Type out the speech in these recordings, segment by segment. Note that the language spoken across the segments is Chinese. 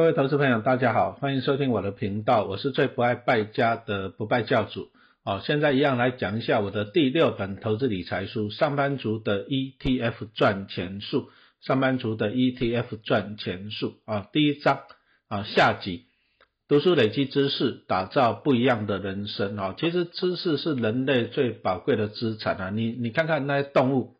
各位投资朋友，大家好，欢迎收听我的频道，我是最不爱败家的不败教主。哦，现在一样来讲一下我的第六本投资理财书《上班族的 ETF 赚钱术》。上班族的 ETF 赚钱术啊，第一章啊，下集，读书累积知识，打造不一样的人生啊。其实知识是人类最宝贵的资产啊。你你看看那些动物，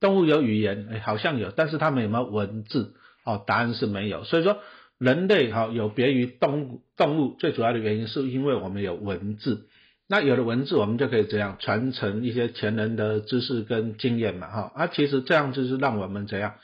动物有语言，哎，好像有，但是它们有没有文字？哦，答案是没有。所以说。人类哈有别于动物动物，最主要的原因是因为我们有文字，那有了文字，我们就可以怎样传承一些前人的知识跟经验嘛哈，啊其实这样就是让我们怎样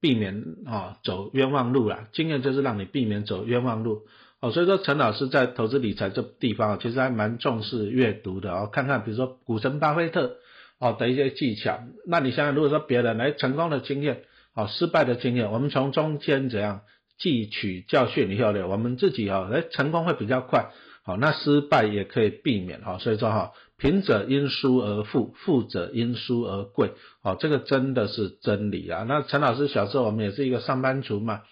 避免啊走冤枉路啦，经验就是让你避免走冤枉路。哦，所以说陈老师在投资理财这地方其实还蛮重视阅读的哦，看看比如说股神巴菲特哦的一些技巧，那你想想如果说别人来成功的经验，哦失败的经验，我们从中间怎样？汲取教训以后呢，我们自己哈，哎，成功会比较快，好，那失败也可以避免哈。所以说哈，贫者因输而富，富者因输而贵，好，这个真的是真理啊。那陈老师小时候我们也是一个上班族嘛，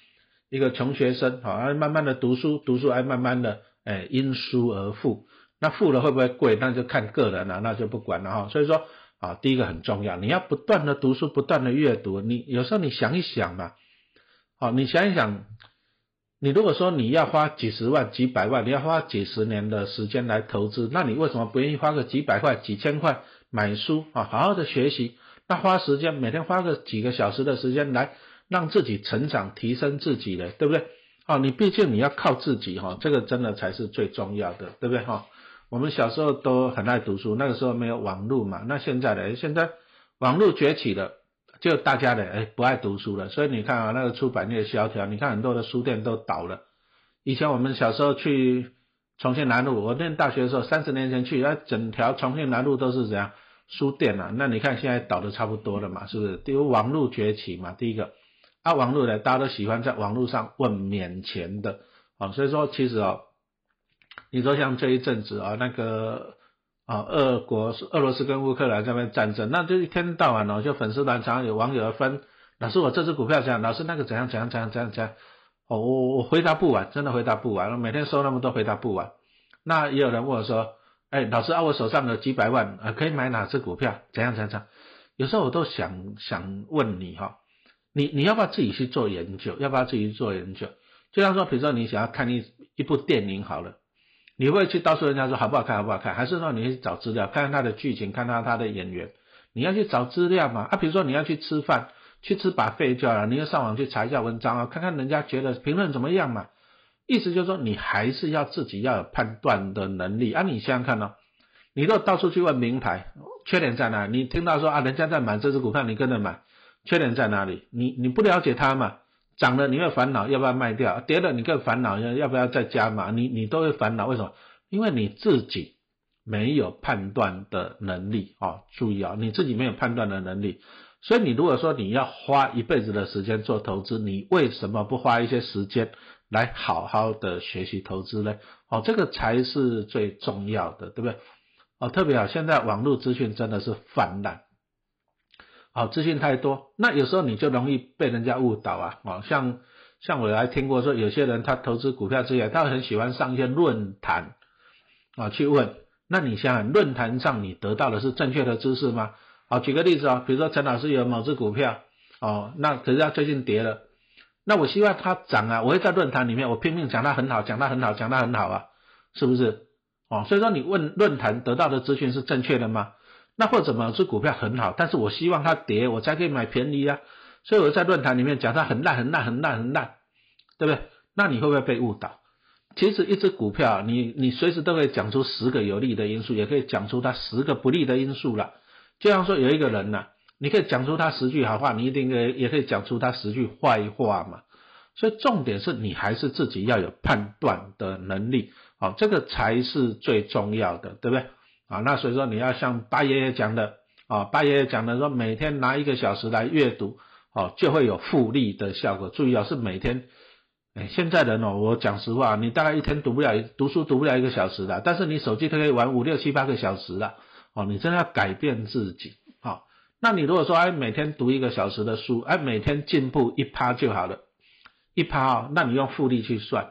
一个穷学生，好，慢慢的读书，读书哎，慢慢的哎，因输而富，那富了会不会贵？那就看个人了，那就不管了哈。所以说啊，第一个很重要，你要不断的读书，不断的阅读，你有时候你想一想嘛。好，你想一想，你如果说你要花几十万、几百万，你要花几十年的时间来投资，那你为什么不愿意花个几百块、几千块买书啊？好好的学习，那花时间，每天花个几个小时的时间来让自己成长、提升自己的，对不对？哦，你毕竟你要靠自己哈，这个真的才是最重要的，对不对哈？我们小时候都很爱读书，那个时候没有网络嘛，那现在呢？现在网络崛起了。就大家的哎不爱读书了，所以你看啊那个出版业萧条，你看很多的书店都倒了。以前我们小时候去重庆南路，我念大学的时候，三十年前去，那整条重庆南路都是怎样书店啊？那你看现在倒的差不多了嘛，是不是？因为网络崛起嘛，第一个啊网络呢，大家都喜欢在网络上问免钱的啊，所以说其实哦，你说像这一阵子啊那个。啊，俄国俄罗斯跟乌克兰这边战争，那就一天到晚哦，就粉丝团常常有网友分，老师我这只股票怎样，老师那个怎样怎样怎样怎样怎样，哦我我回答不完，真的回答不完，每天收那么多回答不完。那也有人问我说，哎老师啊我手上有几百万啊，可以买哪只股票？怎样怎样怎样？有时候我都想想问你哈，你你要不要自己去做研究？要不要自己去做研究？就像说，比如说你想要看一一部电影好了。你会去告诉人家说好不好看好不好看，还是说你去找资料，看看他的剧情，看看他的演员？你要去找资料嘛？啊，比如说你要去吃饭，去吃把费就好了，你要上网去查一下文章啊，看看人家觉得评论怎么样嘛？意思就是说你还是要自己要有判断的能力啊。你想想看哦，你都到处去问名牌，缺点在哪？你听到说啊人家在买这只股票，你跟着买，缺点在哪里？你你不了解它嘛？涨了你会烦恼要不要卖掉，跌了你更烦恼要要不要再加码，你你都会烦恼，为什么？因为你自己没有判断的能力啊！注意啊，你自己没有判断的能力，所以你如果说你要花一辈子的时间做投资，你为什么不花一些时间来好好的学习投资呢？哦，这个才是最重要的，对不对？哦，特别好，现在网络资讯真的是泛滥。好，资讯太多，那有时候你就容易被人家误导啊！哦，像像我还听过说，有些人他投资股票之前，他很喜欢上一些论坛啊去问。那你想想，论坛上你得到的是正确的知识吗？好，举个例子啊，比如说陈老师有某只股票哦，那可是他最近跌了，那我希望它涨啊，我会在论坛里面我拼命讲它很好，讲它很好，讲它很好啊，是不是？哦，所以说你问论坛得到的资讯是正确的吗？那或者某只股票很好，但是我希望它跌，我才可以买便宜啊。所以我在论坛里面讲它很烂、很烂、很烂、很烂，对不对？那你会不会被误导？其实一只股票，你你随时都可以讲出十个有利的因素，也可以讲出它十个不利的因素了。就像说有一个人呢，你可以讲出他十句好话，你一定可以也可以讲出他十句坏话嘛。所以重点是你还是自己要有判断的能力，好，这个才是最重要的，对不对？啊，那所以说你要像八爷爷讲的啊，八爷爷讲的说每天拿一个小时来阅读，哦，就会有复利的效果。注意啊，是每天。哎，现在人哦，我讲实话，你大概一天读不了读书读不了一个小时的，但是你手机可以玩五六七八个小时的。哦，你真的要改变自己。好，那你如果说哎每天读一个小时的书，哎每天进步一趴就好了，一趴哦，那你用复利去算，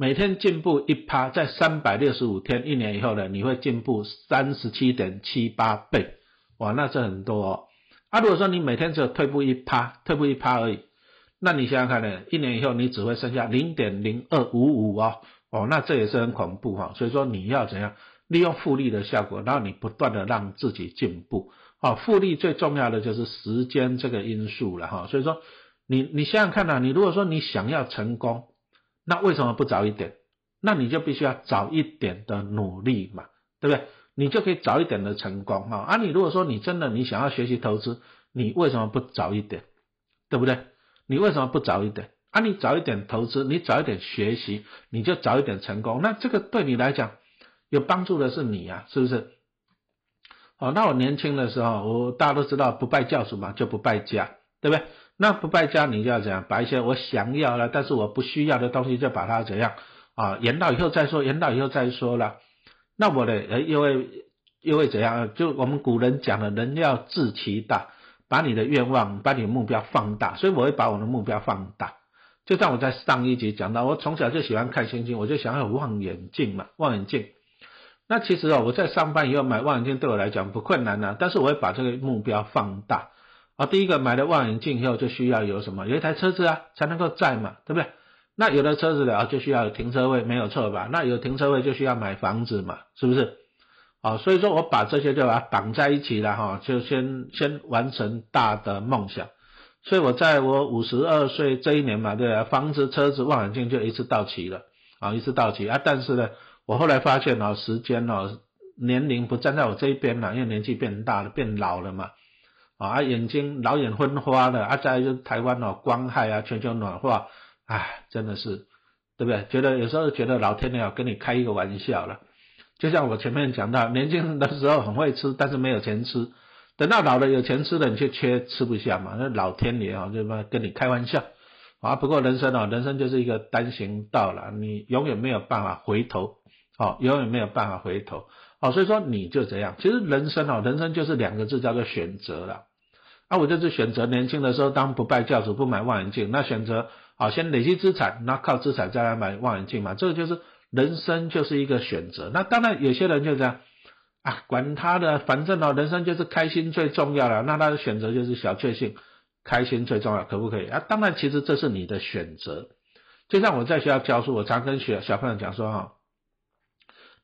每天进步一趴，在三百六十五天一年以后呢，你会进步三十七点七八倍，哇，那是很多哦。啊，如果说你每天只有退步一趴，退步一趴而已，那你想想看呢，一年以后你只会剩下零点零二五五哦，哦，那这也是很恐怖哈。所以说你要怎样利用复利的效果，然后你不断的让自己进步。好，复利最重要的就是时间这个因素了哈。所以说你你想想看呐，你如果说你想要成功，那为什么不早一点？那你就必须要早一点的努力嘛，对不对？你就可以早一点的成功哈。啊，你如果说你真的你想要学习投资，你为什么不早一点？对不对？你为什么不早一点？啊，你早一点投资，你早一点学习，你就早一点成功。那这个对你来讲有帮助的是你呀，是不是？哦，那我年轻的时候，我大家都知道不败教主嘛，就不败家，对不对？那不败家，你就要怎样？把一些我想要了，但是我不需要的东西，就把它怎样啊？延到以后再说，延到以后再说了。那我的呃，因为因为怎样？就我们古人讲的，人要志其大，把你的愿望，把你的目标放大。所以我会把我的目标放大。就像我在上一集讲到，我从小就喜欢看星星，我就想要望远镜嘛，望远镜。那其实哦，我在上班以后买望远镜对我来讲不困难呐，但是我会把这个目标放大啊。第一个买了望远镜以后就需要有什么？有一台车子啊，才能够载嘛，对不对？那有了车子了啊就需要有停车位，没有错吧？那有停车位就需要买房子嘛，是不是？啊，所以说我把这些就把它绑在一起了哈，就先先完成大的梦想。所以我在我五十二岁这一年嘛，对啊，房子、车子、望远镜就一次到齐了啊，一次到齐啊，但是呢。我后来发现哦，时间哦，年龄不站在我这一边了，因为年纪变大了，变老了嘛，啊，眼睛老眼昏花了，啊，再就台湾哦，光害啊，全球暖化，唉，真的是，对不对？觉得有时候觉得老天爷要跟你开一个玩笑了，就像我前面讲到，年轻的时候很会吃，但是没有钱吃，等到老了有钱吃了，你却缺吃不下嘛，那老天爷啊，就嘛跟你开玩笑，啊，不过人生哦，人生就是一个单行道了，你永远没有办法回头。好，永远没有办法回头。好，所以说你就这样。其实人生哦，人生就是两个字，叫做选择了。啊，我就是选择年轻的时候当不败教主，不买望远镜。那选择好，先累积资产，那靠资产再来买望远镜嘛。这个就是人生就是一个选择。那当然有些人就这样啊，管他的，反正哦，人生就是开心最重要了。那他的选择就是小确幸，开心最重要，可不可以啊？当然，其实这是你的选择。就像我在学校教书，我常跟学小朋友讲说哈。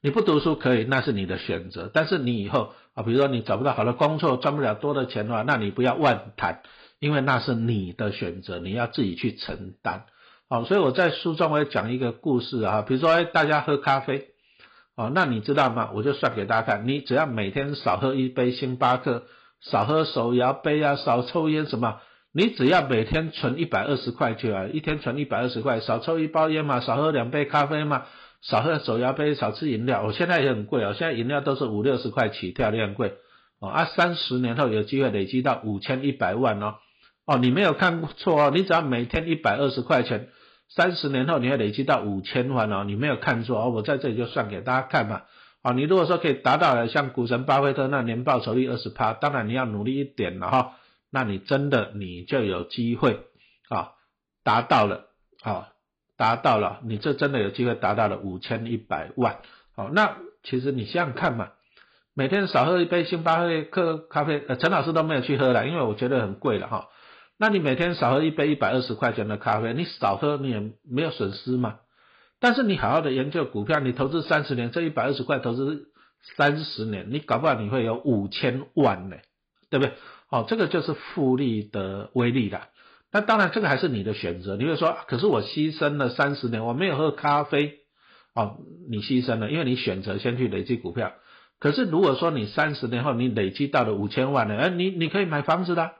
你不读书可以，那是你的选择。但是你以后啊，比如说你找不到好的工作，赚不了多的钱的话，那你不要妄谈，因为那是你的选择，你要自己去承担。好，所以我在书中我也讲一个故事啊，比如说大家喝咖啡，哦，那你知道吗？我就算给大家看，你只要每天少喝一杯星巴克，少喝手摇杯啊，少抽烟什么，你只要每天存一百二十块就啊，一天存一百二十块，少抽一包烟嘛，少喝两杯咖啡嘛。少喝手摇杯，少吃饮料。我现在也很贵哦，现在饮料都是五六十块起跳，也很贵哦。啊，三十年后有机会累积到五千一百万哦。哦，你没有看错哦，你只要每天一百二十块钱，三十年后你会累积到五千万哦，你没有看错哦。我在这里就算给大家看嘛。啊，你如果说可以达到了像股神巴菲特那年报酬率二十趴，当然你要努力一点了哈。那你真的你就有机会啊，达到了啊。达到了，你这真的有机会达到了五千一百万。好，那其实你想想看嘛，每天少喝一杯星巴克咖啡，呃，陈老师都没有去喝了，因为我觉得很贵了哈。那你每天少喝一杯一百二十块钱的咖啡，你少喝你也没有损失嘛。但是你好好的研究股票，你投资三十年，这一百二十块投资三十年，你搞不好你会有五千万呢，对不对？好，这个就是复利的威力了。那当然，这个还是你的选择。你会说，可是我牺牲了三十年，我没有喝咖啡，哦，你牺牲了，因为你选择先去累积股票。可是如果说你三十年后你累积到了五千万呢？哎，你你可以买房子的，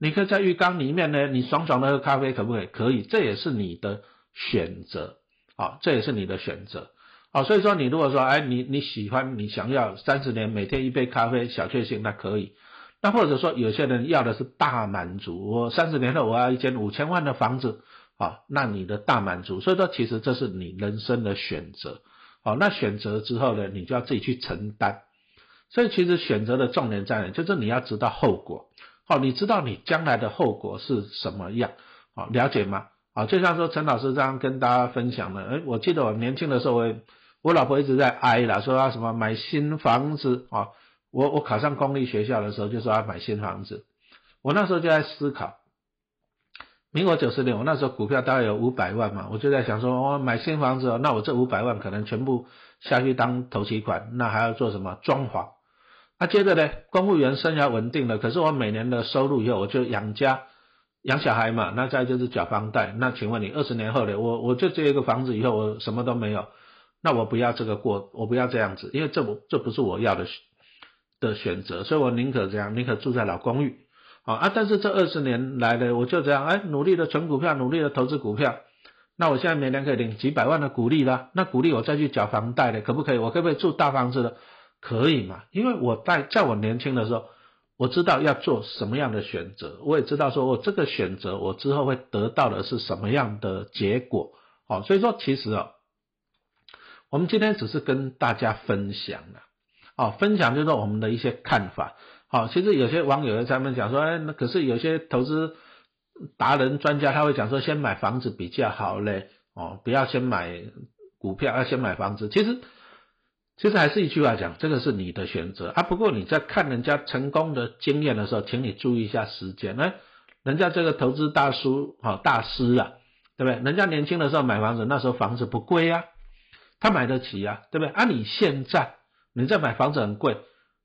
你可以在浴缸里面呢，你爽爽的喝咖啡，可不可以？可以，这也是你的选择，啊，这也是你的选择，啊，所以说你如果说，哎，你你喜欢，你想要三十年每天一杯咖啡小确幸，那可以。那或者说有些人要的是大满足，我三十年后我要一间五千万的房子，好，那你的大满足，所以说其实这是你人生的选择，好，那选择之后呢，你就要自己去承担，所以其实选择的重点在哪？就是你要知道后果，好，你知道你将来的后果是什么样，好，了解吗？啊，就像说陈老师这样跟大家分享的，哎，我记得我年轻的时候，我我老婆一直在哀了，说要什么买新房子啊，我我考上公立学校的时候就说要买新房子，我那时候就在思考，民国九十年，我那时候股票大概有五百万嘛，我就在想说，我买新房子，那我这五百万可能全部下去当投期款，那还要做什么装潢？那接着呢，公务员生涯稳定了，可是我每年的收入以后，我就养家。养小孩嘛，那再就是缴房贷。那请问你二十年后呢？我我就这一个房子以后我什么都没有，那我不要这个过，我不要这样子，因为这不这不是我要的的选择，所以我宁可这样，宁可住在老公寓啊啊！但是这二十年来呢，我就这样哎，努力的存股票，努力的投资股票。那我现在每年可以领几百万的股利啦，那股利我再去缴房贷的，可不可以？我可不可以住大房子的？可以嘛？因为我在在我年轻的时候。我知道要做什么样的选择，我也知道说我这个选择我之后会得到的是什么样的结果，好，所以说其实啊，我们今天只是跟大家分享了，哦，分享就是我们的一些看法，好，其实有些网友在那讲说，哎，那可是有些投资达人专家他会讲说，先买房子比较好嘞，哦，不要先买股票，要先买房子，其实。其实还是一句话讲，这个是你的选择啊。不过你在看人家成功的经验的时候，请你注意一下时间。哎，人家这个投资大叔啊，大师啊，对不对？人家年轻的时候买房子，那时候房子不贵啊，他买得起啊，对不对？啊，你现在你在买房子很贵，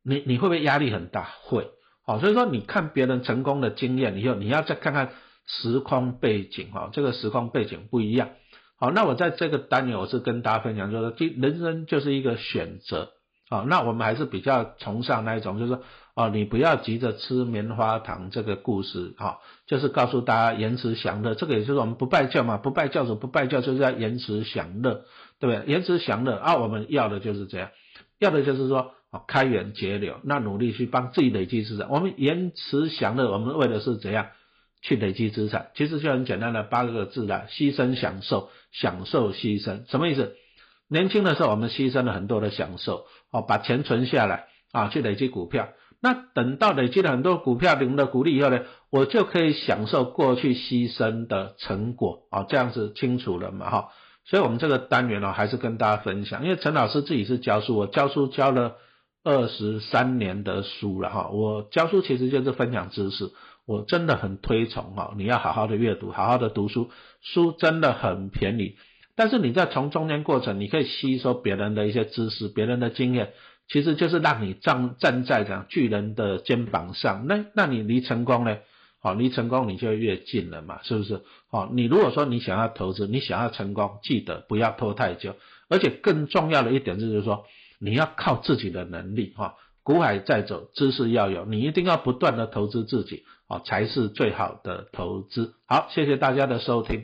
你你会不会压力很大？会。好，所以说你看别人成功的经验以后，你要再看看时空背景哈，这个时空背景不一样。好，那我在这个单元我是跟大家分享，就是说，人生就是一个选择。好，那我们还是比较崇尚那一种，就是说，哦，你不要急着吃棉花糖这个故事，哈，就是告诉大家延迟享乐。这个也就是我们不拜教嘛，不拜教主，不拜教就是要延迟享乐，对不对？延迟享乐啊，我们要的就是这样，要的就是说，哦，开源节流，那努力去帮自己累积资产。我们延迟享乐，我们为的是怎样？去累积资产，其实就很简单的八个字啦：牺牲、享受、享受、牺牲。什么意思？年轻的时候我们牺牲了很多的享受，哦，把钱存下来啊，去累积股票。那等到累积了很多股票领了股利以后呢，我就可以享受过去牺牲的成果啊，这样子清楚了嘛？哈，所以我们这个单元呢，还是跟大家分享，因为陈老师自己是教书，我教书教了二十三年的书了哈，我教书其实就是分享知识。我真的很推崇哈，你要好好的阅读，好好的读书，书真的很便宜。但是你在从中间过程，你可以吸收别人的一些知识，别人的经验，其实就是让你站站在讲巨人的肩膀上。那那你离成功呢？好，离成功你就越近了嘛，是不是？好，你如果说你想要投资，你想要成功，记得不要拖太久。而且更重要的一点就是说，你要靠自己的能力哈。股海在走，知识要有，你一定要不断的投资自己，哦，才是最好的投资。好，谢谢大家的收听。